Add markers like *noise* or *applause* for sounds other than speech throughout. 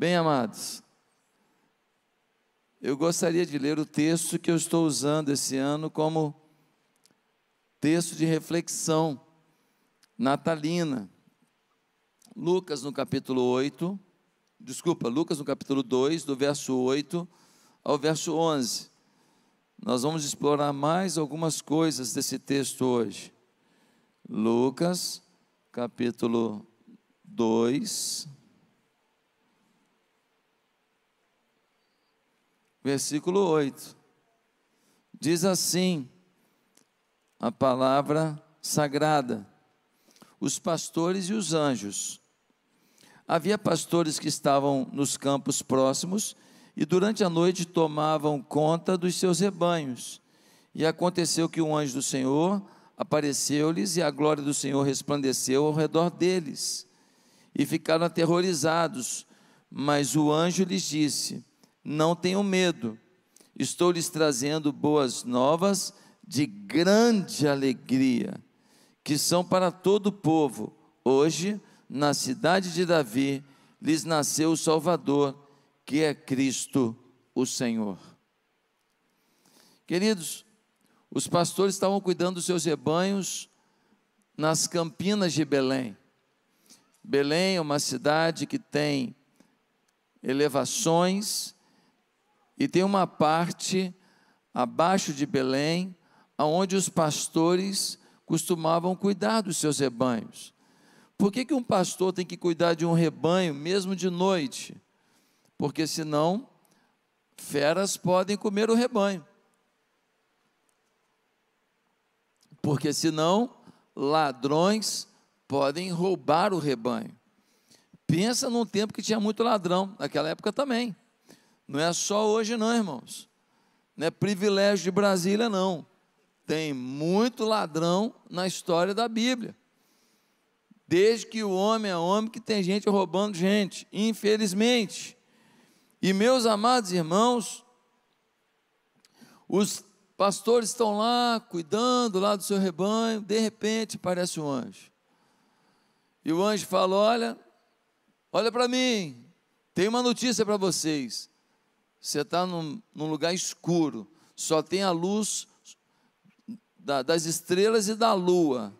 Bem, amados, eu gostaria de ler o texto que eu estou usando esse ano como texto de reflexão natalina. Lucas no capítulo 8, desculpa, Lucas no capítulo 2, do verso 8 ao verso 11. Nós vamos explorar mais algumas coisas desse texto hoje. Lucas, capítulo 2, versículo 8. Diz assim a palavra sagrada: os pastores e os anjos. Havia pastores que estavam nos campos próximos e durante a noite tomavam conta dos seus rebanhos. E aconteceu que um anjo do Senhor apareceu-lhes e a glória do Senhor resplandeceu ao redor deles. E ficaram aterrorizados. Mas o anjo lhes disse: não tenham medo, estou lhes trazendo boas novas de grande alegria, que são para todo o povo. Hoje, na cidade de Davi, lhes nasceu o Salvador, que é Cristo o Senhor. Queridos, os pastores estavam cuidando dos seus rebanhos nas campinas de Belém. Belém é uma cidade que tem elevações, e tem uma parte abaixo de Belém, onde os pastores costumavam cuidar dos seus rebanhos. Por que, que um pastor tem que cuidar de um rebanho mesmo de noite? Porque senão feras podem comer o rebanho. Porque senão ladrões podem roubar o rebanho. Pensa num tempo que tinha muito ladrão, naquela época também. Não é só hoje, não, irmãos. Não é privilégio de Brasília, não. Tem muito ladrão na história da Bíblia. Desde que o homem é homem, que tem gente roubando gente, infelizmente. E meus amados irmãos, os pastores estão lá cuidando lá do seu rebanho, de repente aparece um anjo. E o anjo fala: Olha, olha para mim, tem uma notícia para vocês. Você está num, num, lugar escuro, só tem a luz da, das estrelas e da lua.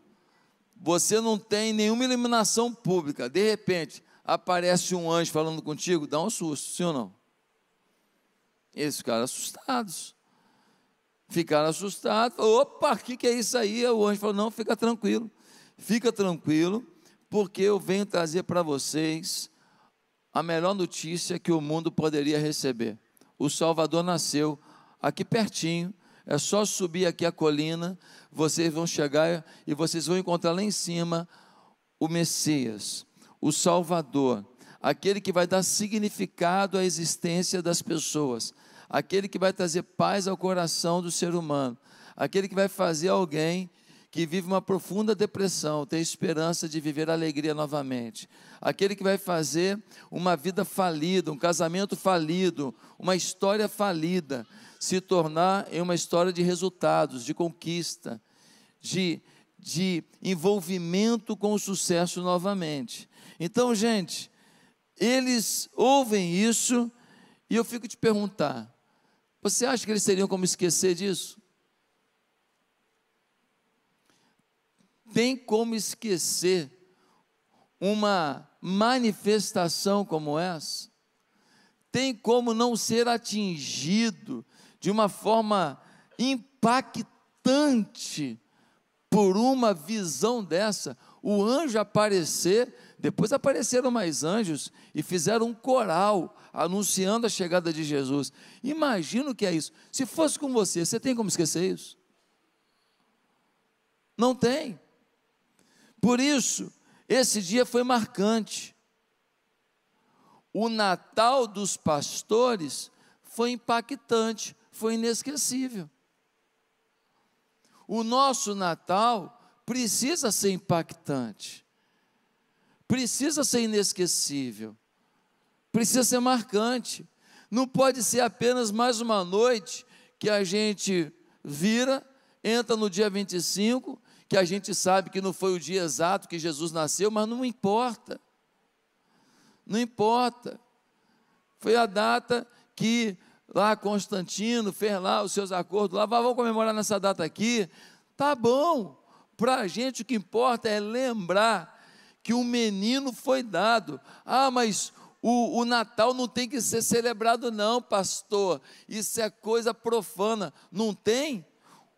Você não tem nenhuma iluminação pública. De repente, aparece um anjo falando contigo, dá um susto, sim ou não? Eles ficaram assustados. Ficaram assustados. Opa, o que, que é isso aí? O anjo falou: Não, fica tranquilo. Fica tranquilo, porque eu venho trazer para vocês a melhor notícia que o mundo poderia receber o Salvador nasceu aqui pertinho. É só subir aqui a colina, vocês vão chegar e vocês vão encontrar lá em cima o Messias, o Salvador, aquele que vai dar significado à existência das pessoas, aquele que vai trazer paz ao coração do ser humano, aquele que vai fazer alguém que vive uma profunda depressão, tem esperança de viver alegria novamente. Aquele que vai fazer uma vida falida, um casamento falido, uma história falida, se tornar em uma história de resultados, de conquista, de, de envolvimento com o sucesso novamente. Então, gente, eles ouvem isso e eu fico te perguntar: você acha que eles teriam como esquecer disso? Tem como esquecer uma manifestação como essa? Tem como não ser atingido de uma forma impactante por uma visão dessa? O anjo aparecer, depois apareceram mais anjos e fizeram um coral anunciando a chegada de Jesus. Imagina o que é isso. Se fosse com você, você tem como esquecer isso? Não tem. Por isso, esse dia foi marcante. O Natal dos pastores foi impactante, foi inesquecível. O nosso Natal precisa ser impactante, precisa ser inesquecível, precisa ser marcante. Não pode ser apenas mais uma noite que a gente vira, entra no dia 25 que a gente sabe que não foi o dia exato que Jesus nasceu, mas não importa. Não importa. Foi a data que lá Constantino fez lá os seus acordos lá, vamos comemorar nessa data aqui. Tá bom. Para a gente o que importa é lembrar que o menino foi dado. Ah, mas o, o, Natal não tem que ser celebrado, não, pastor. Isso é coisa profana. Não tem?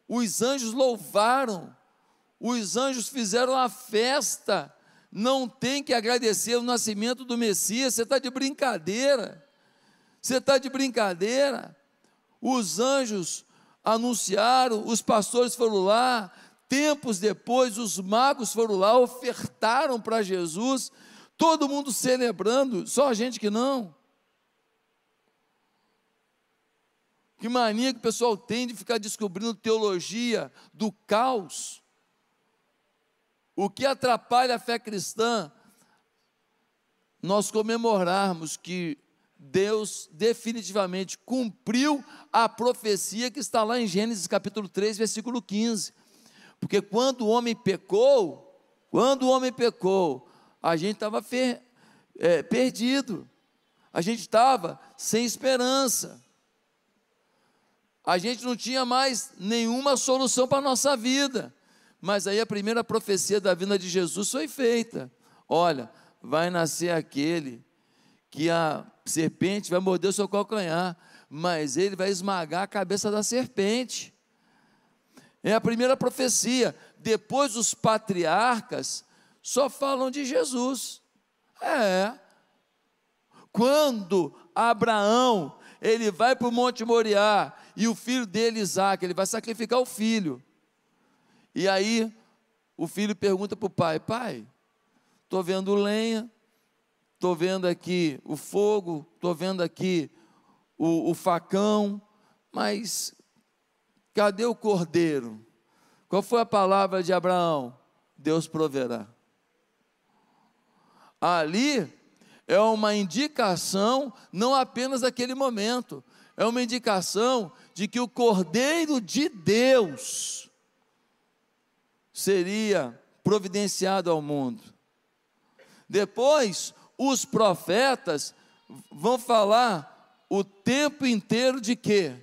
Os anjos louvaram, os anjos fizeram a festa. Não tem que agradecer o nascimento do Messias. Você está de brincadeira. Você está de brincadeira. Os anjos anunciaram, os pastores foram lá, Tempos depois, os magos foram lá, ofertaram para Jesus, todo mundo celebrando, só a gente que não. Que mania que o pessoal tem de ficar descobrindo teologia do caos. O que atrapalha a fé cristã? Nós comemorarmos que Deus definitivamente cumpriu a profecia que está lá em Gênesis capítulo 3, versículo 15. Porque quando o homem pecou, quando o homem pecou, a gente estava é, perdido, a gente estava sem esperança, a gente não tinha mais nenhuma solução para a nossa vida. Mas aí a primeira profecia da vinda de Jesus foi feita: olha, vai nascer aquele que a serpente vai morder o seu calcanhar, mas ele vai esmagar a cabeça da serpente. É a primeira profecia. Depois os patriarcas só falam de Jesus. É. Quando Abraão, ele vai para o Monte Moriá, e o filho dele, Isaac, ele vai sacrificar o filho. E aí, o filho pergunta para o pai: Pai, estou vendo lenha, estou vendo aqui o fogo, estou vendo aqui o, o facão, mas Cadê o cordeiro? Qual foi a palavra de Abraão? Deus proverá. Ali é uma indicação, não apenas daquele momento, é uma indicação de que o Cordeiro de Deus seria providenciado ao mundo. Depois, os profetas vão falar o tempo inteiro de quê?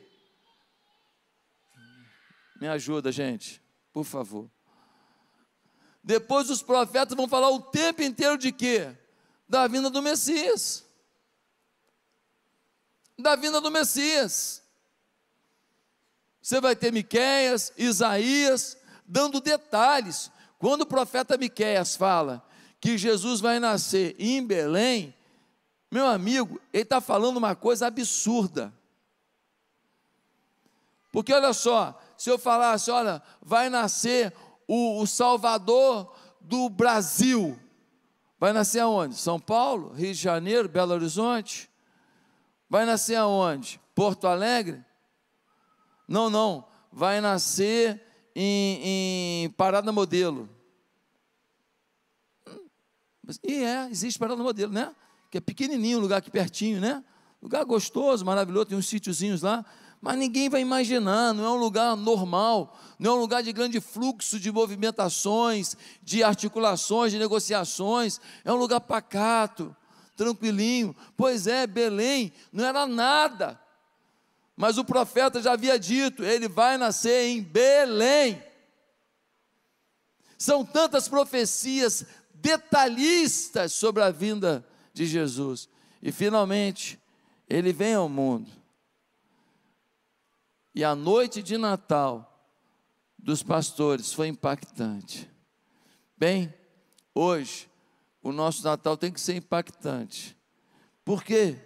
Me ajuda, gente, por favor. Depois os profetas vão falar o tempo inteiro de quê? Da vinda do Messias. Da vinda do Messias. Você vai ter Miqueias, Isaías, dando detalhes. Quando o profeta Miqueias fala que Jesus vai nascer em Belém, meu amigo, ele está falando uma coisa absurda. Porque olha só, se eu falasse, olha, vai nascer o, o Salvador do Brasil, vai nascer aonde? São Paulo, Rio de Janeiro, Belo Horizonte? Vai nascer aonde? Porto Alegre? Não, não, vai nascer em, em Parada Modelo. E é, existe Parada Modelo, né? Que é pequenininho, lugar aqui pertinho, né? Lugar gostoso, maravilhoso, tem uns sítiozinhos lá mas ninguém vai imaginar, não é um lugar normal, não é um lugar de grande fluxo de movimentações, de articulações, de negociações, é um lugar pacato, tranquilinho. Pois é, Belém não era nada, mas o profeta já havia dito: ele vai nascer em Belém. São tantas profecias detalhistas sobre a vinda de Jesus, e finalmente, ele vem ao mundo e a noite de Natal dos pastores foi impactante. Bem, hoje, o nosso Natal tem que ser impactante. Por quê?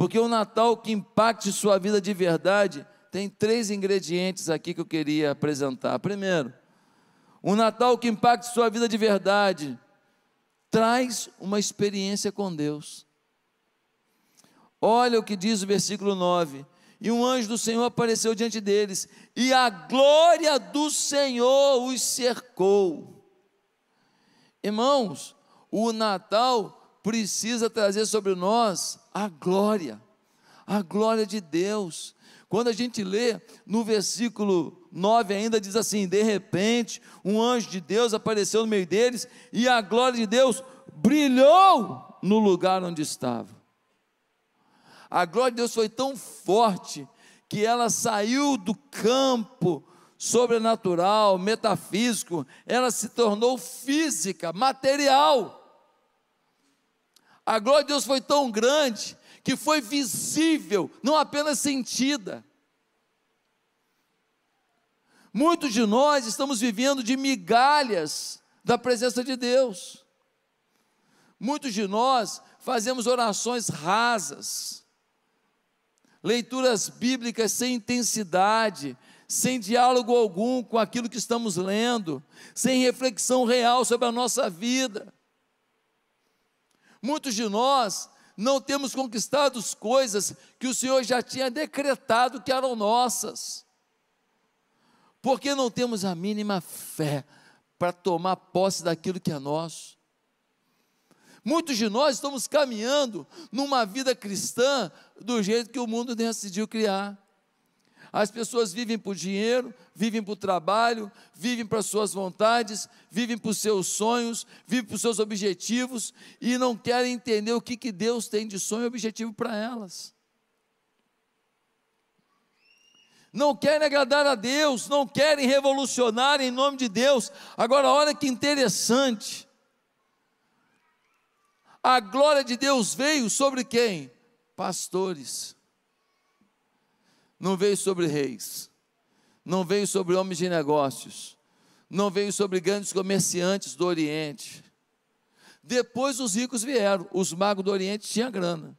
Porque o Natal que impacte sua vida de verdade tem três ingredientes aqui que eu queria apresentar. Primeiro, um Natal que impacte sua vida de verdade traz uma experiência com Deus. Olha o que diz o versículo 9: e um anjo do Senhor apareceu diante deles, e a glória do Senhor os cercou. Irmãos, o Natal precisa trazer sobre nós a glória, a glória de Deus. Quando a gente lê no versículo 9 ainda diz assim: De repente, um anjo de Deus apareceu no meio deles, e a glória de Deus brilhou no lugar onde estava. A glória de Deus foi tão forte que ela saiu do campo sobrenatural, metafísico, ela se tornou física, material. A glória de Deus foi tão grande que foi visível, não apenas sentida. Muitos de nós estamos vivendo de migalhas da presença de Deus. Muitos de nós fazemos orações rasas, leituras bíblicas sem intensidade, sem diálogo algum com aquilo que estamos lendo, sem reflexão real sobre a nossa vida. Muitos de nós não temos conquistado coisas que o Senhor já tinha decretado que eram nossas porque não temos a mínima fé para tomar posse daquilo que é nosso. Muitos de nós estamos caminhando numa vida cristã do jeito que o mundo decidiu criar. As pessoas vivem por dinheiro, vivem por trabalho, vivem para suas vontades, vivem por seus sonhos, vivem por seus objetivos e não querem entender o que, que Deus tem de sonho e objetivo para elas. não querem agradar a Deus, não querem revolucionar em nome de Deus. Agora, olha que interessante. A glória de Deus veio sobre quem? Pastores. Não veio sobre reis, não veio sobre homens de negócios, não veio sobre grandes comerciantes do Oriente. Depois os ricos vieram, os magos do Oriente tinham grana,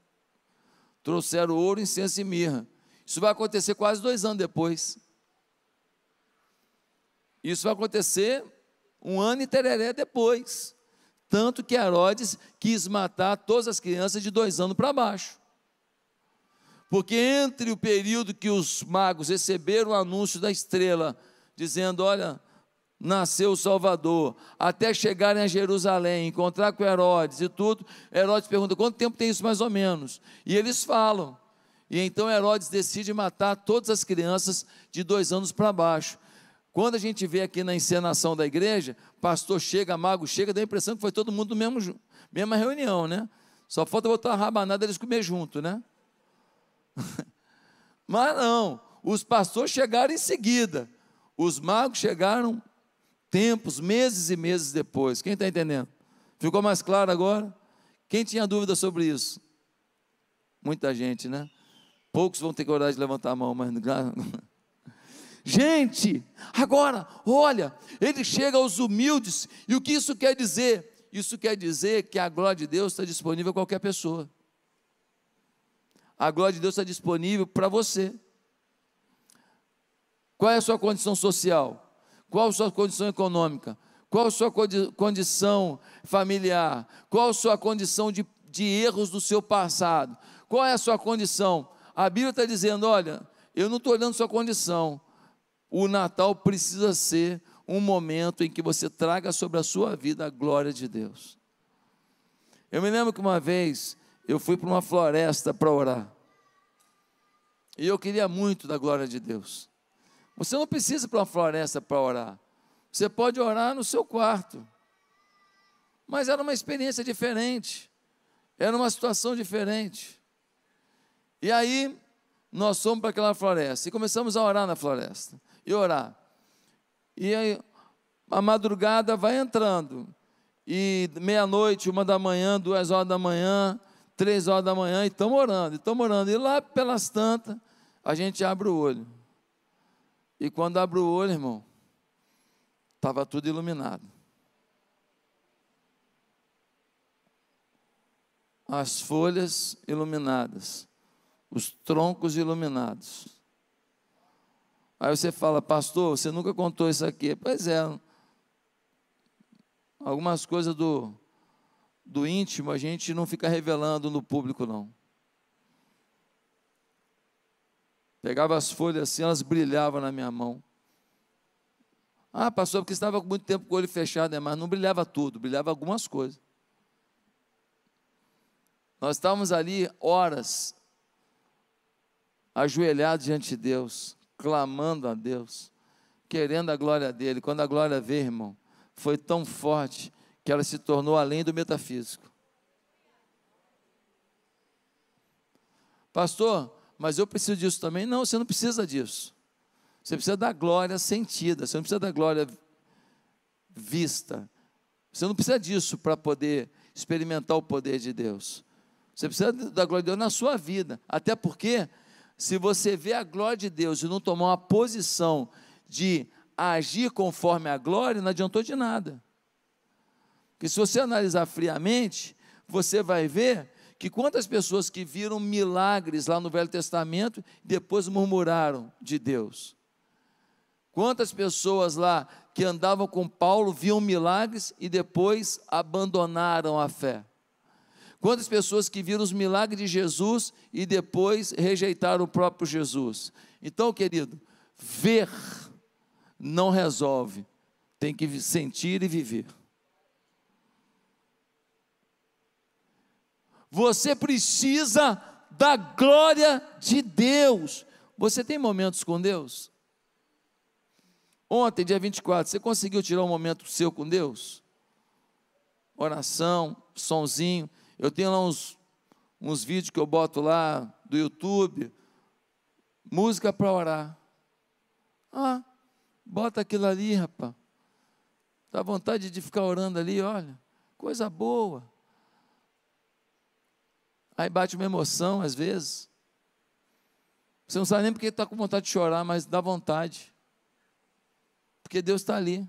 trouxeram ouro, incenso e mirra isso vai acontecer quase dois anos depois. Isso vai acontecer um ano e tereré depois. Tanto que Herodes quis matar todas as crianças de dois anos para baixo. Porque entre o período que os magos receberam o anúncio da estrela, dizendo: Olha, nasceu o Salvador, até chegarem a Jerusalém, encontrar com Herodes e tudo, Herodes pergunta: quanto tempo tem isso mais ou menos? E eles falam: e então Herodes decide matar todas as crianças de dois anos para baixo. Quando a gente vê aqui na encenação da igreja, pastor chega, mago chega, dá a impressão que foi todo mundo no mesmo, mesma reunião, né? Só falta botar a rabanada eles comer junto, né? *laughs* Mas não, os pastores chegaram em seguida. Os magos chegaram tempos, meses e meses depois. Quem está entendendo? Ficou mais claro agora? Quem tinha dúvida sobre isso? Muita gente, né? Poucos vão ter coragem de levantar a mão, mas. *laughs* Gente, agora, olha, ele chega aos humildes, e o que isso quer dizer? Isso quer dizer que a glória de Deus está disponível a qualquer pessoa. A glória de Deus está disponível para você. Qual é a sua condição social? Qual a sua condição econômica? Qual a sua condição familiar? Qual a sua condição de, de erros do seu passado? Qual é a sua condição a Bíblia está dizendo: olha, eu não estou olhando sua condição. O Natal precisa ser um momento em que você traga sobre a sua vida a glória de Deus. Eu me lembro que uma vez eu fui para uma floresta para orar. E eu queria muito da glória de Deus. Você não precisa ir para uma floresta para orar. Você pode orar no seu quarto. Mas era uma experiência diferente. Era uma situação diferente. E aí, nós fomos para aquela floresta e começamos a orar na floresta. E orar. E aí, a madrugada vai entrando. E meia-noite, uma da manhã, duas horas da manhã, três horas da manhã, e estamos orando, e estamos orando. E lá pelas tantas, a gente abre o olho. E quando abre o olho, irmão, estava tudo iluminado. As folhas iluminadas os troncos iluminados. Aí você fala, pastor, você nunca contou isso aqui. Pois é, algumas coisas do, do íntimo a gente não fica revelando no público, não. Pegava as folhas assim, elas brilhavam na minha mão. Ah, pastor, porque estava com muito tempo com o olho fechado, né? mas não brilhava tudo, brilhava algumas coisas. Nós estávamos ali horas ajoelhado diante de Deus, clamando a Deus, querendo a glória dele. Quando a glória veio, irmão, foi tão forte que ela se tornou além do metafísico. Pastor, mas eu preciso disso também. Não, você não precisa disso. Você precisa da glória sentida, você não precisa da glória vista. Você não precisa disso para poder experimentar o poder de Deus. Você precisa da glória de Deus na sua vida. Até porque, se você vê a glória de Deus e não tomar uma posição de agir conforme a glória, não adiantou de nada. Porque se você analisar friamente, você vai ver que quantas pessoas que viram milagres lá no Velho Testamento depois murmuraram de Deus. Quantas pessoas lá que andavam com Paulo viam milagres e depois abandonaram a fé? Quantas pessoas que viram os milagres de Jesus e depois rejeitaram o próprio Jesus? Então, querido, ver não resolve, tem que sentir e viver. Você precisa da glória de Deus. Você tem momentos com Deus? Ontem, dia 24, você conseguiu tirar um momento seu com Deus? Oração, sonzinho. Eu tenho lá uns, uns vídeos que eu boto lá do YouTube. Música para orar. Ah, bota aquilo ali, rapaz. Dá vontade de ficar orando ali, olha. Coisa boa. Aí bate uma emoção às vezes. Você não sabe nem porque está com vontade de chorar, mas dá vontade. Porque Deus está ali.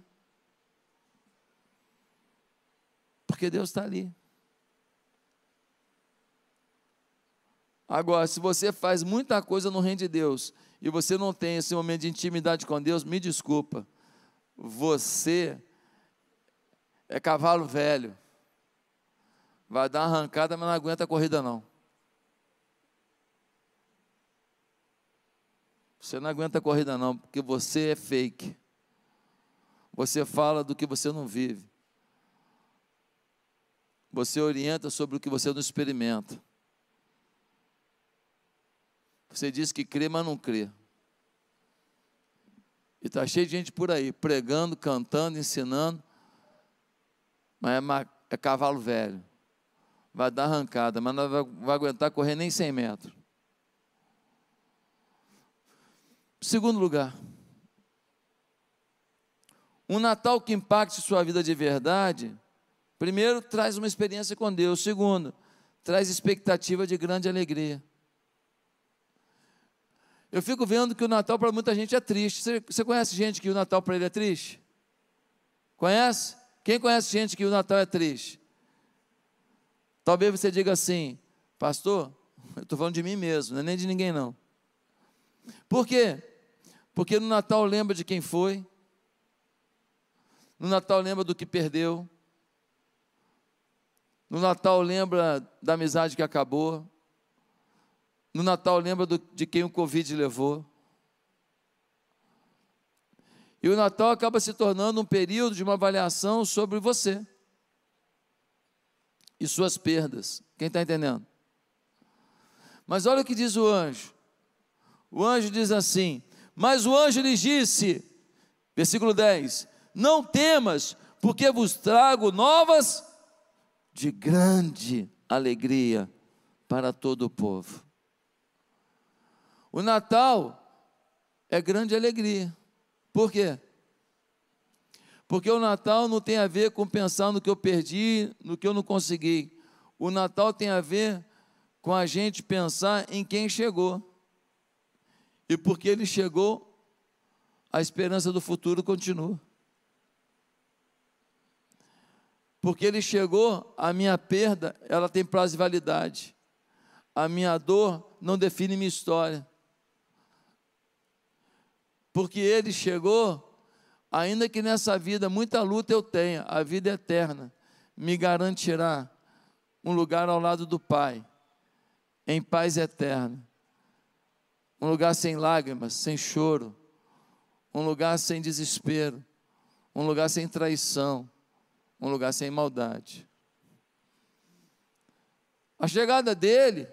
Porque Deus está ali. Agora, se você faz muita coisa no reino de Deus e você não tem esse momento de intimidade com Deus, me desculpa. Você é cavalo velho. Vai dar uma arrancada, mas não aguenta a corrida não. Você não aguenta a corrida não, porque você é fake. Você fala do que você não vive. Você orienta sobre o que você não experimenta. Você diz que crê, mas não crê. E está cheio de gente por aí, pregando, cantando, ensinando. Mas é, é cavalo velho. Vai dar arrancada, mas não vai, vai aguentar correr nem 100 metros. Segundo lugar, um Natal que impacte sua vida de verdade, primeiro, traz uma experiência com Deus. Segundo, traz expectativa de grande alegria. Eu fico vendo que o Natal para muita gente é triste. Você, você conhece gente que o Natal para ele é triste? Conhece? Quem conhece gente que o Natal é triste? Talvez você diga assim, pastor, eu estou falando de mim mesmo, não é nem de ninguém não. Por quê? Porque no Natal lembra de quem foi, no Natal lembra do que perdeu. No Natal lembra da amizade que acabou. No Natal lembra do, de quem o Covid levou. E o Natal acaba se tornando um período de uma avaliação sobre você e suas perdas. Quem está entendendo? Mas olha o que diz o anjo. O anjo diz assim: Mas o anjo lhes disse, versículo 10: não temas, porque vos trago novas de grande alegria para todo o povo. O Natal é grande alegria. Por quê? Porque o Natal não tem a ver com pensar no que eu perdi, no que eu não consegui. O Natal tem a ver com a gente pensar em quem chegou. E porque ele chegou, a esperança do futuro continua. Porque ele chegou, a minha perda, ela tem prazo de validade. A minha dor não define minha história. Porque ele chegou, ainda que nessa vida muita luta eu tenha, a vida eterna me garantirá um lugar ao lado do Pai, em paz eterna. Um lugar sem lágrimas, sem choro, um lugar sem desespero, um lugar sem traição, um lugar sem maldade. A chegada dele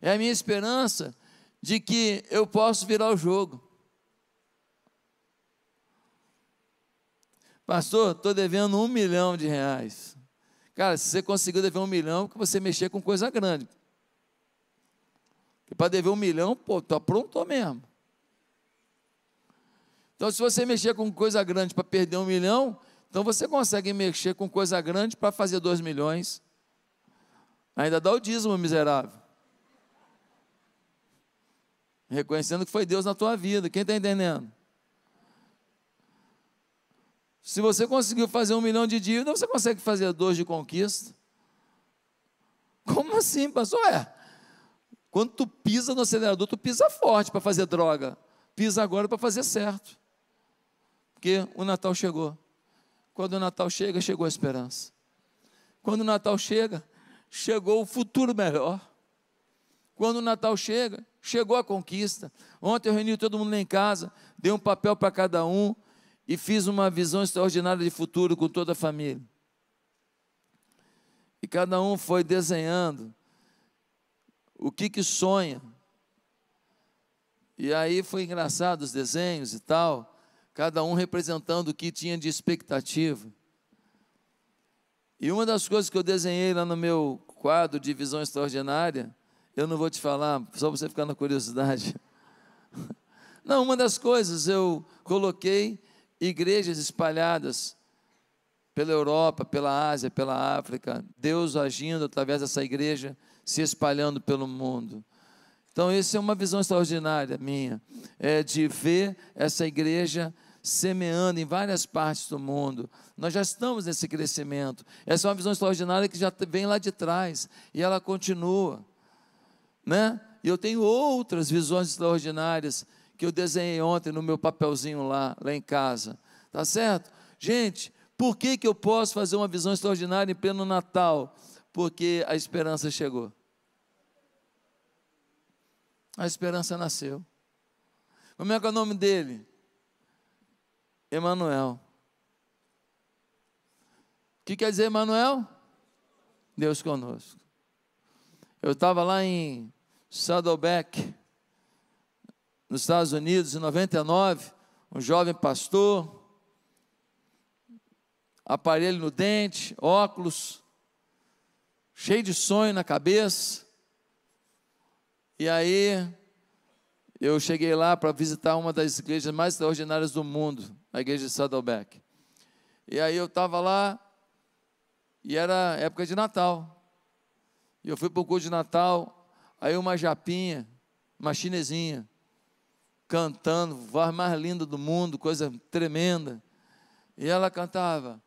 é a minha esperança de que eu posso virar o jogo. Pastor, estou devendo um milhão de reais. Cara, se você conseguiu dever um milhão, que você mexer com coisa grande. Para dever um milhão, pô, tu aprontou mesmo. Então, se você mexer com coisa grande para perder um milhão, então você consegue mexer com coisa grande para fazer dois milhões. Ainda dá o dízimo, miserável. Reconhecendo que foi Deus na tua vida. Quem está entendendo? Se você conseguiu fazer um milhão de dívida, você consegue fazer dois de conquista. Como assim, pastor? É. Quando tu pisa no acelerador, tu pisa forte para fazer droga. Pisa agora para fazer certo. Porque o Natal chegou. Quando o Natal chega, chegou a esperança. Quando o Natal chega, chegou o futuro melhor. Quando o Natal chega, chegou a conquista. Ontem eu reuni todo mundo lá em casa, dei um papel para cada um e fiz uma visão extraordinária de futuro com toda a família. E cada um foi desenhando o que que sonha. E aí foi engraçado os desenhos e tal cada um representando o que tinha de expectativa. E uma das coisas que eu desenhei lá no meu quadro de visão extraordinária, eu não vou te falar, só você ficar na curiosidade. *laughs* Não, uma das coisas eu coloquei igrejas espalhadas pela Europa, pela Ásia, pela África, Deus agindo através dessa igreja, se espalhando pelo mundo. Então, essa é uma visão extraordinária minha, é de ver essa igreja semeando em várias partes do mundo. Nós já estamos nesse crescimento. Essa é uma visão extraordinária que já vem lá de trás e ela continua, né? E eu tenho outras visões extraordinárias que eu desenhei ontem no meu papelzinho lá, lá em casa. Tá certo? Gente, por que, que eu posso fazer uma visão extraordinária em pleno Natal? Porque a esperança chegou. A esperança nasceu. Como é que é o nome dele? Emanuel. O que quer dizer Emanuel? Deus conosco. Eu estava lá em Saddleback, nos Estados Unidos, em 99, um jovem pastor, aparelho no dente, óculos, cheio de sonho na cabeça. E aí, eu cheguei lá para visitar uma das igrejas mais extraordinárias do mundo, a igreja de Saddleback. E aí eu estava lá, e era época de Natal. E eu fui para o culto de Natal, aí uma japinha, uma chinesinha, cantando, voz mais linda do mundo, coisa tremenda. E ela cantava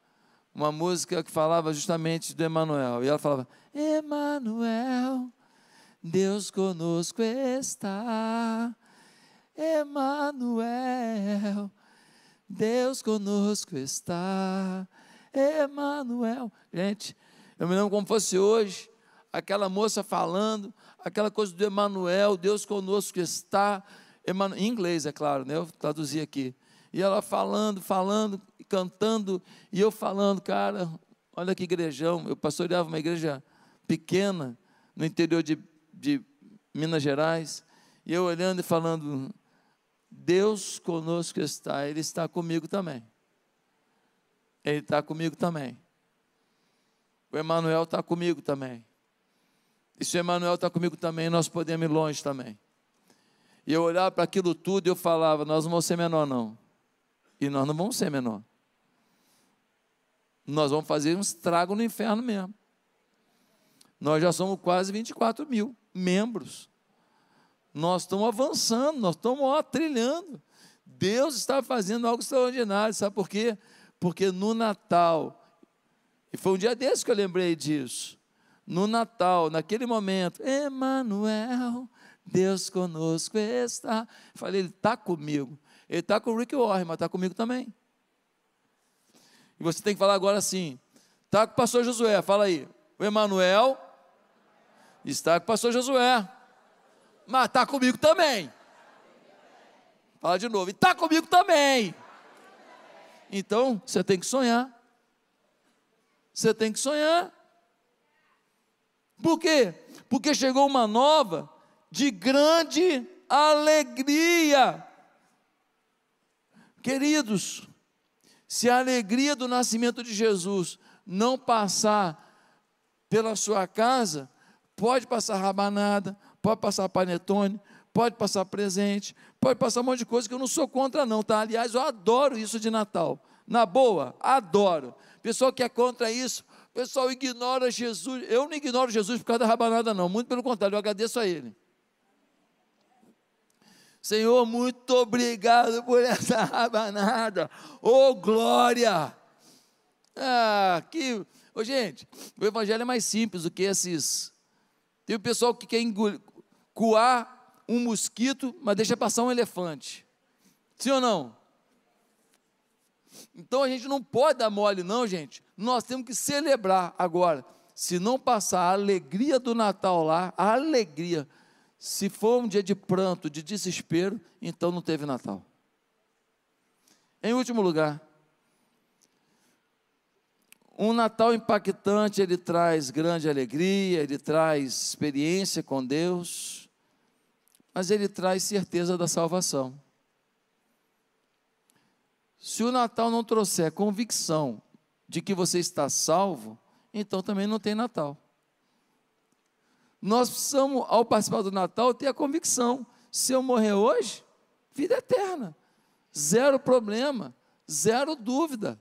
uma música que falava justamente do Emanuel. E ela falava: Emanuel, Deus conosco está. Emanuel, Deus conosco está. Emanuel. Gente, eu me lembro como fosse hoje, aquela moça falando, aquela coisa do Emanuel, Deus conosco está. Em inglês, é claro, né? Eu traduzi aqui. E ela falando, falando, cantando, e eu falando, cara, olha que igrejão. Eu pastoreava uma igreja pequena no interior de, de Minas Gerais, e eu olhando e falando, Deus conosco está, Ele está comigo também. Ele está comigo também. O Emanuel está comigo também. E se o Emanuel está comigo também, nós podemos ir longe também. E eu olhava para aquilo tudo e eu falava, nós não vamos ser menor não. E nós não vamos ser menor. Nós vamos fazer um estrago no inferno mesmo. Nós já somos quase 24 mil membros. Nós estamos avançando, nós estamos ó, trilhando. Deus está fazendo algo extraordinário, sabe por quê? Porque no Natal, e foi um dia desse que eu lembrei disso. No Natal, naquele momento, Emanuel, Deus conosco está. Falei, ele está comigo. Ele está com o Rick Warren, mas está comigo também. E você tem que falar agora assim: está com o pastor Josué, fala aí. O Emanuel está com o pastor Josué mas está comigo também. Fala de novo, está comigo também. Então, você tem que sonhar. Você tem que sonhar. Por quê? Porque chegou uma nova de grande alegria. Queridos, se a alegria do nascimento de Jesus não passar pela sua casa, pode passar rabanada, pode passar panetone, pode passar presente, pode passar um monte de coisa que eu não sou contra, não, tá? Aliás, eu adoro isso de Natal. Na boa, adoro. Pessoal que é contra isso, pessoal ignora Jesus. Eu não ignoro Jesus por causa da rabanada, não. Muito pelo contrário, eu agradeço a Ele. Senhor, muito obrigado por essa *laughs* rabanada. Ô, oh, glória! Ah, que. Ô, gente, o evangelho é mais simples do que esses. Tem o pessoal que quer engolir, coar um mosquito, mas deixa passar um elefante. Sim ou não? Então a gente não pode dar mole, não, gente. Nós temos que celebrar agora. Se não passar a alegria do Natal lá, a alegria. Se for um dia de pranto, de desespero, então não teve Natal. Em último lugar, um Natal impactante, ele traz grande alegria, ele traz experiência com Deus, mas ele traz certeza da salvação. Se o Natal não trouxer convicção de que você está salvo, então também não tem Natal. Nós precisamos, ao participar do Natal, ter a convicção: se eu morrer hoje, vida eterna, zero problema, zero dúvida.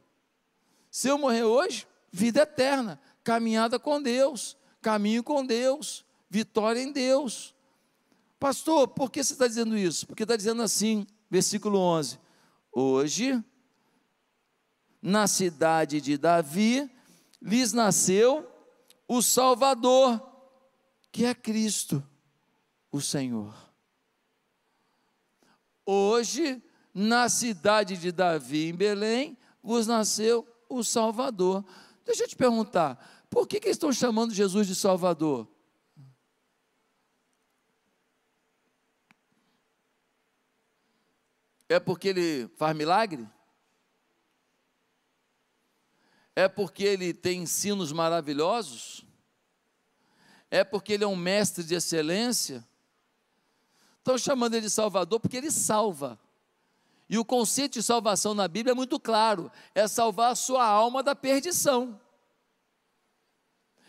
Se eu morrer hoje, vida eterna, caminhada com Deus, caminho com Deus, vitória em Deus. Pastor, por que você está dizendo isso? Porque está dizendo assim, versículo 11: Hoje, na cidade de Davi, lhes nasceu o Salvador, que é Cristo, o Senhor. Hoje, na cidade de Davi, em Belém, vos nasceu o Salvador. Deixa eu te perguntar, por que, que estão chamando Jesus de Salvador? É porque ele faz milagre? É porque ele tem ensinos maravilhosos? É porque ele é um mestre de excelência? Estão chamando ele de Salvador porque ele salva. E o conceito de salvação na Bíblia é muito claro: é salvar a sua alma da perdição.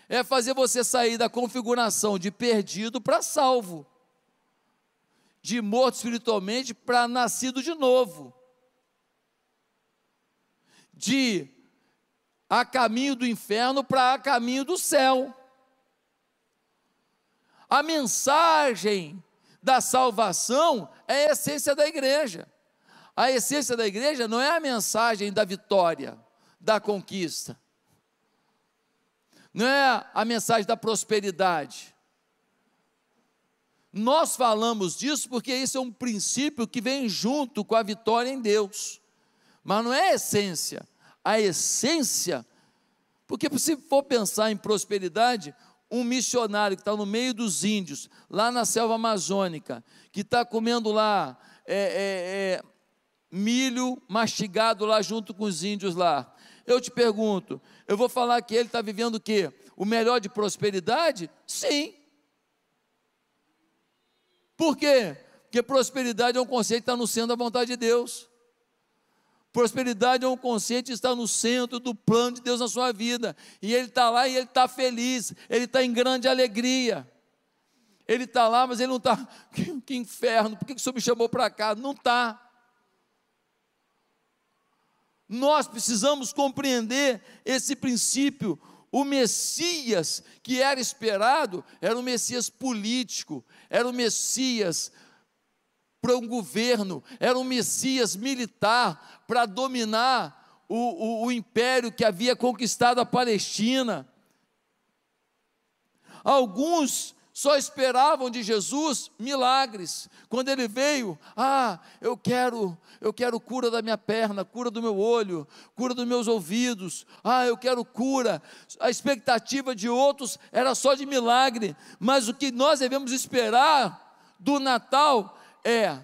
É fazer você sair da configuração de perdido para salvo, de morto espiritualmente para nascido de novo, de a caminho do inferno para a caminho do céu. A mensagem da salvação é a essência da igreja. A essência da igreja não é a mensagem da vitória, da conquista, não é a mensagem da prosperidade. Nós falamos disso porque isso é um princípio que vem junto com a vitória em Deus, mas não é a essência. A essência, porque se for pensar em prosperidade, um missionário que está no meio dos índios, lá na selva amazônica, que está comendo lá é, é, é, milho mastigado lá junto com os índios lá. Eu te pergunto, eu vou falar que ele está vivendo o quê? O melhor de prosperidade? Sim. Por quê? Porque prosperidade é um conceito que está no centro da vontade de Deus. Prosperidade é um conceito que está no centro do plano de Deus na sua vida. E ele está lá e ele está feliz, ele está em grande alegria. Ele está lá, mas ele não está. *laughs* Que, que inferno, por que, que o senhor me chamou para cá? Não está. Nós precisamos compreender esse princípio. O Messias que era esperado era um Messias político, era um Messias para um governo, era um Messias militar para dominar o, o, o império que havia conquistado a Palestina. Alguns só esperavam de Jesus milagres. Quando ele veio, ah, eu quero, eu quero cura da minha perna, cura do meu olho, cura dos meus ouvidos. Ah, eu quero cura. A expectativa de outros era só de milagre, mas o que nós devemos esperar do Natal é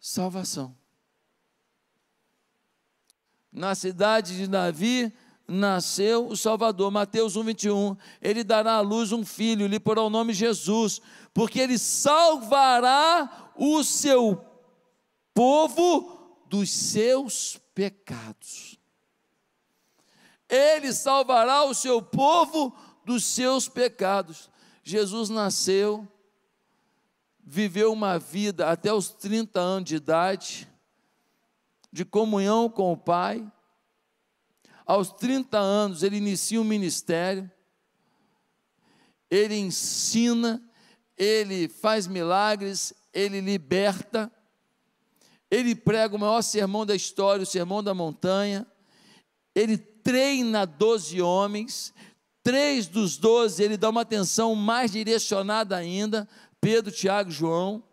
salvação. Na cidade de Davi, nasceu o Salvador. Mateus 1, 21. Ele dará à luz um filho, lhe porá o nome Jesus, porque ele salvará o seu povo dos seus pecados. Ele salvará o seu povo dos seus pecados. Jesus nasceu, viveu uma vida até os 30 anos de idade, de comunhão com o Pai. Aos 30 anos, ele inicia um ministério, ele ensina, ele faz milagres, ele liberta, ele prega o maior sermão da história, o sermão da montanha, ele treina 12 homens, três dos doze ele dá uma atenção mais direcionada ainda, Pedro, Tiago João.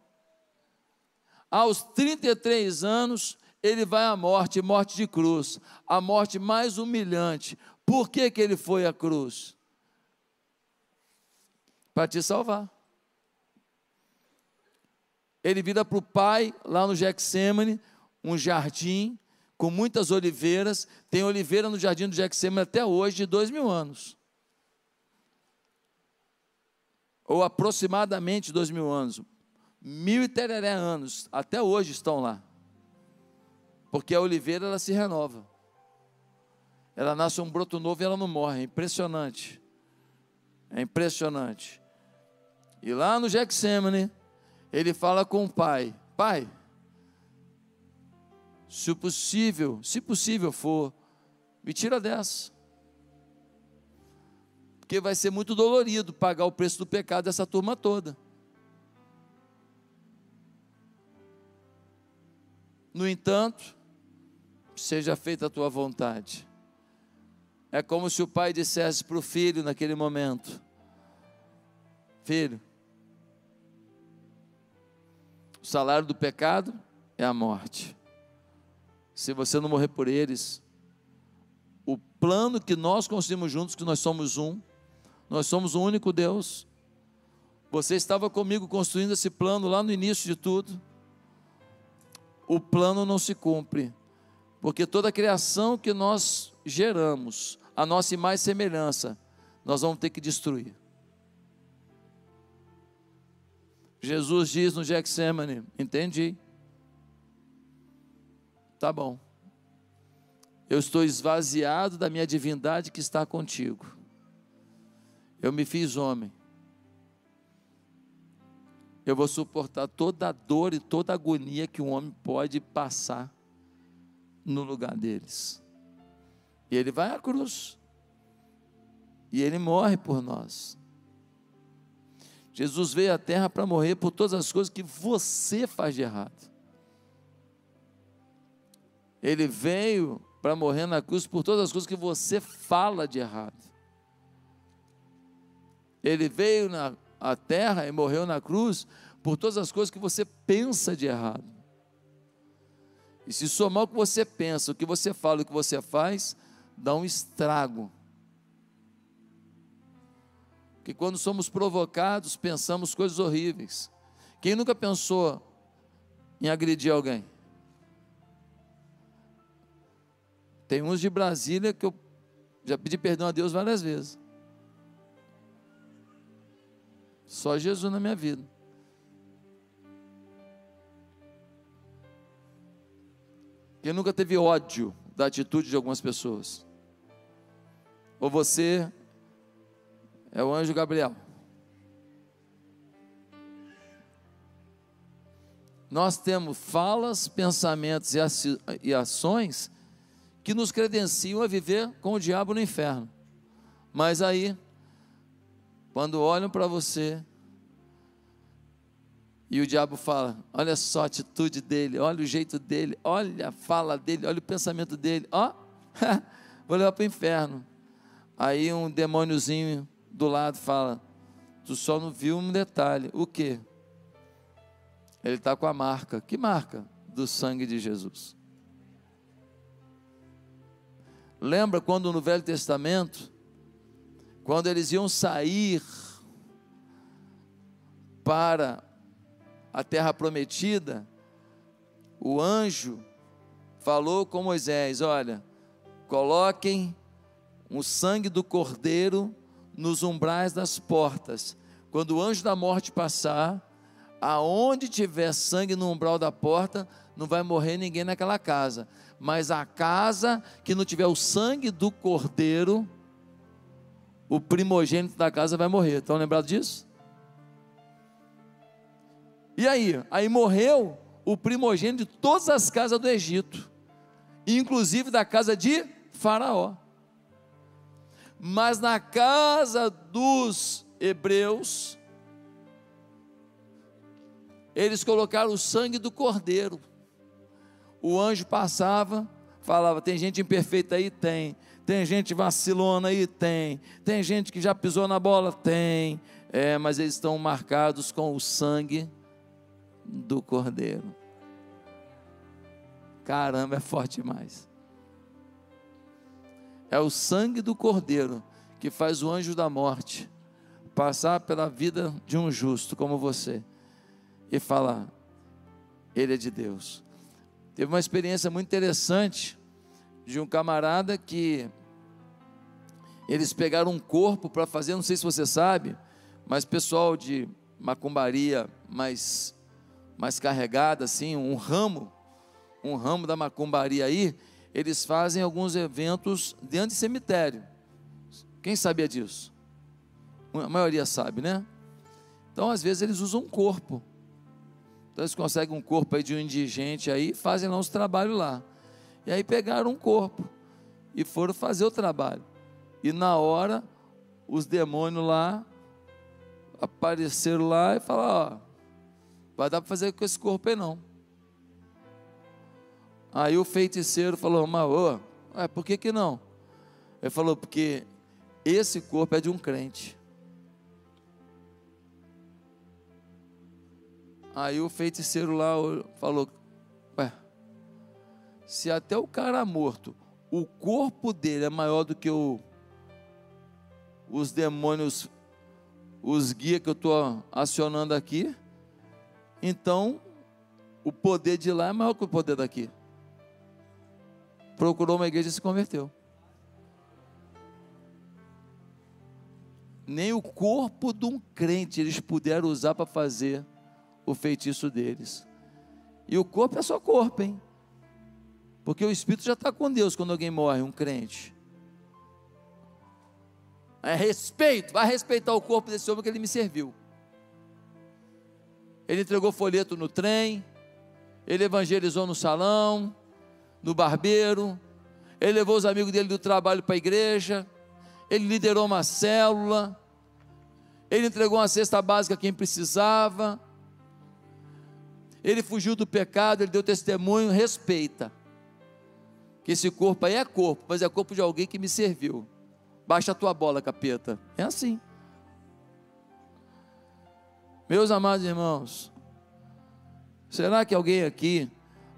Aos 33 anos, ele vai à morte, morte de cruz, a morte mais humilhante. Por que, que ele foi à cruz? Para te salvar. Ele vira para o pai, lá no Getsemane, um jardim com muitas oliveiras. Tem oliveira no jardim do Getsemane até hoje, de dois mil anos. Ou aproximadamente dois mil anos. Mil e tereré anos, até hoje estão lá porque a oliveira ela se renova. Ela nasce um broto novo e ela não morre. É impressionante. É impressionante. E lá no Getsemane, ele fala com o pai: Pai, se possível, se possível for, me tira dessa. Porque vai ser muito dolorido pagar o preço do pecado dessa turma toda. No entanto, seja feita a tua vontade. É como se o pai dissesse para o filho naquele momento: Filho, o salário do pecado é a morte. Se você não morrer por eles, o plano que nós construímos juntos, que nós somos um, nós somos um único Deus. Você estava comigo construindo esse plano lá no início de tudo. O plano não se cumpre porque toda a criação que nós geramos, a nossa imagem e semelhança, nós vamos ter que destruir. Jesus diz no Getsemane, entendi. Tá bom. Eu estou esvaziado da minha divindade que está contigo. Eu me fiz homem. Eu vou suportar toda a dor e toda a agonia que um homem pode passar no lugar deles. E ele vai à cruz. E ele morre por nós. Jesus veio à terra para morrer por todas as coisas que você faz de errado. Ele veio para morrer na cruz por todas as coisas que você fala de errado. Ele veio na a terra e morreu na cruz por todas as coisas que você pensa de errado. E se somar o que você pensa, o que você fala, o que você faz, dá um estrago. Que quando somos provocados, pensamos coisas horríveis. Quem nunca pensou em agredir alguém? Tem uns de Brasília que eu já pedi perdão a Deus várias vezes. Só Jesus na minha vida. Quem nunca teve ódio da atitude de algumas pessoas? Ou você é o anjo Gabriel? Nós temos falas, pensamentos e ações que nos credenciam a viver com o diabo no inferno. Mas aí, quando olham para você, e o diabo fala: olha só a atitude dele, olha o jeito dele, olha a fala dele, olha o pensamento dele, ó, *laughs* vou levar para o inferno. Aí um demôniozinho do lado fala: tu só não viu um detalhe, o que? Ele está com a marca, que marca? Do sangue de Jesus. Lembra quando no Velho Testamento, quando eles iam sair para a terra prometida, o anjo falou com Moisés: Olha, coloquem o sangue do cordeiro nos umbrais das portas. Quando o anjo da morte passar, aonde tiver sangue no umbral da porta, não vai morrer ninguém naquela casa. Mas a casa que não tiver o sangue do cordeiro, o primogênito da casa vai morrer. Estão lembrados disso? E aí? Aí morreu o primogênito de todas as casas do Egito, inclusive da casa de Faraó. Mas na casa dos hebreus, eles colocaram o sangue do cordeiro. O anjo passava, falava: tem gente imperfeita aí? Tem. Tem gente vacilona aí? Tem. Tem gente que já pisou na bola? Tem. É, mas eles estão marcados com o sangue do cordeiro. Caramba, é forte demais. É o sangue do cordeiro que faz o anjo da morte passar pela vida de um justo como você e falar: Ele é de Deus. Teve uma experiência muito interessante de um camarada que eles pegaram um corpo para fazer, não sei se você sabe, mas pessoal de macumbaria mais mais carregada assim, um ramo, um ramo da macumbaria aí, eles fazem alguns eventos dentro de cemitério. Quem sabia disso? A maioria sabe, né? Então, às vezes eles usam um corpo então eles conseguem um corpo aí de um indigente aí, fazem lá uns trabalhos lá. E aí pegaram um corpo e foram fazer o trabalho. E na hora, os demônios lá apareceram lá e falaram: Ó, vai dar para fazer com esse corpo aí não. Aí o feiticeiro falou: Mas, ô, é, por que que não? Ele falou: Porque esse corpo é de um crente. Aí o feiticeiro lá falou: se até o cara morto, o corpo dele é maior do que o, os demônios, os guias que eu estou acionando aqui, então o poder de lá é maior que o poder daqui. Procurou uma igreja e se converteu. Nem o corpo de um crente eles puderam usar para fazer o feitiço deles. E o corpo é só corpo, hein? Porque o espírito já está com Deus quando alguém morre, um crente. É respeito, vai respeitar o corpo desse homem que ele me serviu. Ele entregou folheto no trem, ele evangelizou no salão, no barbeiro, ele levou os amigos dele do trabalho para a igreja, ele liderou uma célula, ele entregou uma cesta básica a quem precisava, ele fugiu do pecado, ele deu testemunho, respeita. Esse corpo aí é corpo, mas é corpo de alguém que me serviu. Baixa a tua bola, capeta. É assim. Meus amados irmãos, será que alguém aqui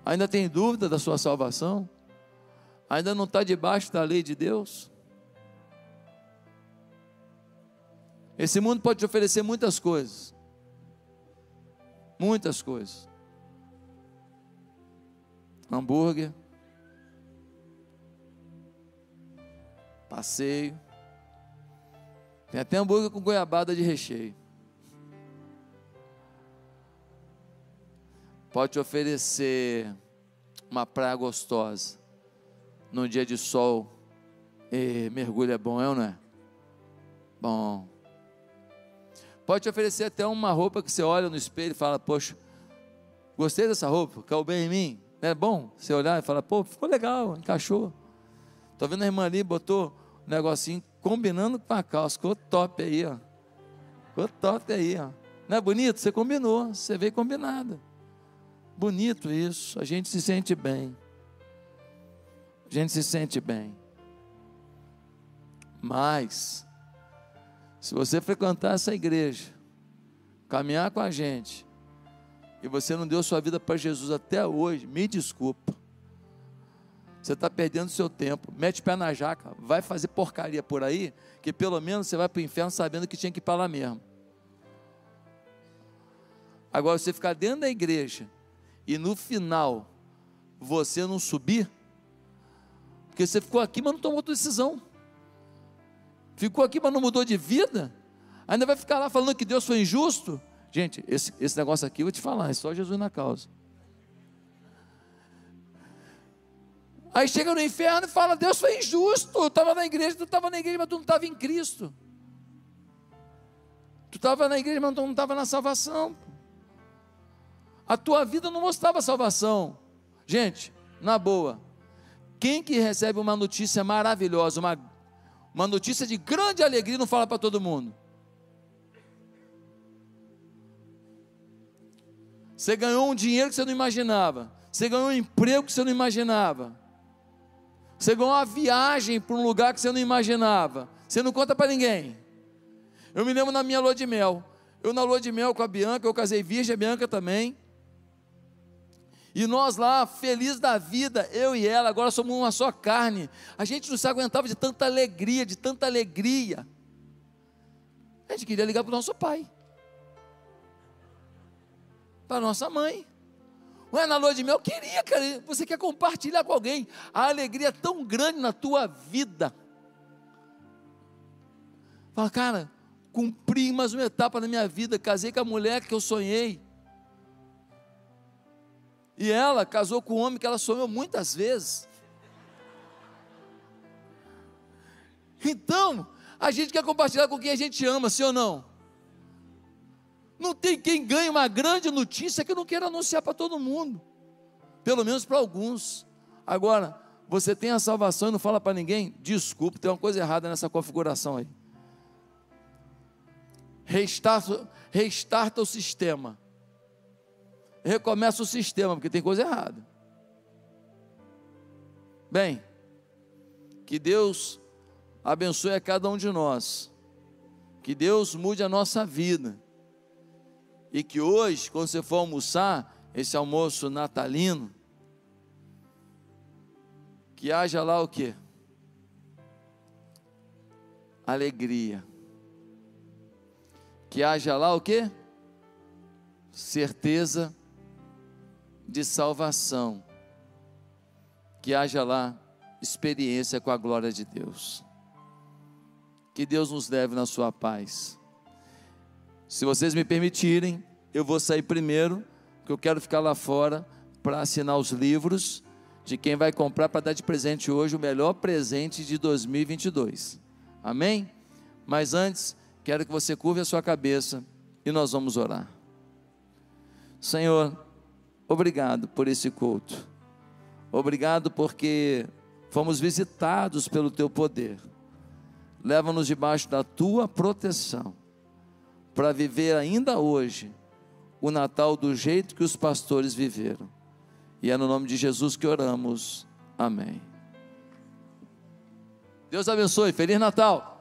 ainda tem dúvida da sua salvação? Ainda não está debaixo da lei de Deus? Esse mundo pode te oferecer muitas coisas. Muitas coisas hambúrguer, passeio. Tem até hambúrguer com goiabada de recheio. Pode te oferecer uma praia gostosa num dia de sol. E mergulho é bom, é ou não é? Bom. Pode te oferecer até uma roupa que você olha no espelho e fala: Poxa, gostei dessa roupa, caiu bem em mim. É bom você olhar e falar, pô, ficou legal, encaixou. Estou vendo a irmã ali, botou negocinho combinando com a calça, ficou top aí, ó. Ficou top aí, ó. Não é bonito? Você combinou, você veio combinado. Bonito isso, a gente se sente bem. A gente se sente bem. Mas, se você frequentar essa igreja, caminhar com a gente, e você não deu sua vida para Jesus até hoje, me desculpa. Você está perdendo seu tempo. Mete o pé na jaca, vai fazer porcaria por aí, que pelo menos você vai para o inferno sabendo que tinha que ir para lá mesmo. Agora, você ficar dentro da igreja e no final você não subir, porque você ficou aqui, mas não tomou decisão. Ficou aqui, mas não mudou de vida. Ainda vai ficar lá falando que Deus foi injusto. Gente, esse, esse negócio aqui eu vou te falar, é só Jesus na causa. Aí chega no inferno e fala: Deus foi injusto. Eu estava na igreja, tu estava na igreja, mas tu não estava em Cristo. Tu estava na igreja, mas tu não estava na salvação. A tua vida não mostrava salvação. Gente, na boa, quem que recebe uma notícia maravilhosa, uma, uma notícia de grande alegria, não fala para todo mundo? Você ganhou um dinheiro que você não imaginava. Você ganhou um emprego que você não imaginava. Você ganhou uma viagem para um lugar que você não imaginava. Você não conta para ninguém. Eu me lembro na minha lua de mel. Eu na lua de mel com a Bianca, eu casei virgem, a Bianca também. E nós lá, felizes da vida, eu e ela, agora somos uma só carne. A gente não se aguentava de tanta alegria, de tanta alegria. A gente queria ligar para o nosso pai para nossa mãe. Ué, na lua de mel, eu queria, cara. Você quer compartilhar com alguém a alegria tão grande na tua vida. Fala, cara, cumpri mais uma etapa na minha vida, casei com a mulher que eu sonhei. E ela casou com um homem que ela sonhou muitas vezes. Então, a gente quer compartilhar com quem a gente ama, sim ou não? Não tem quem ganhe uma grande notícia que não queira anunciar para todo mundo, pelo menos para alguns. Agora, você tem a salvação e não fala para ninguém? Desculpe, tem uma coisa errada nessa configuração aí. Restarta, restarta o sistema. Recomeça o sistema, porque tem coisa errada. Bem, que Deus abençoe a cada um de nós. Que Deus mude a nossa vida e que hoje, quando você for almoçar, esse almoço natalino, que haja lá o que? Alegria. Que haja lá o que? Certeza de salvação. Que haja lá experiência com a glória de Deus. Que Deus nos leve na sua paz. Se vocês me permitirem, eu vou sair primeiro, porque eu quero ficar lá fora para assinar os livros de quem vai comprar para dar de presente hoje o melhor presente de 2022. Amém? Mas antes, quero que você curve a sua cabeça e nós vamos orar. Senhor, obrigado por esse culto. Obrigado porque fomos visitados pelo teu poder. Leva-nos debaixo da tua proteção para viver ainda hoje o Natal do jeito que os pastores viveram. E é no nome de Jesus que oramos. Amém. Deus abençoe. Feliz Natal.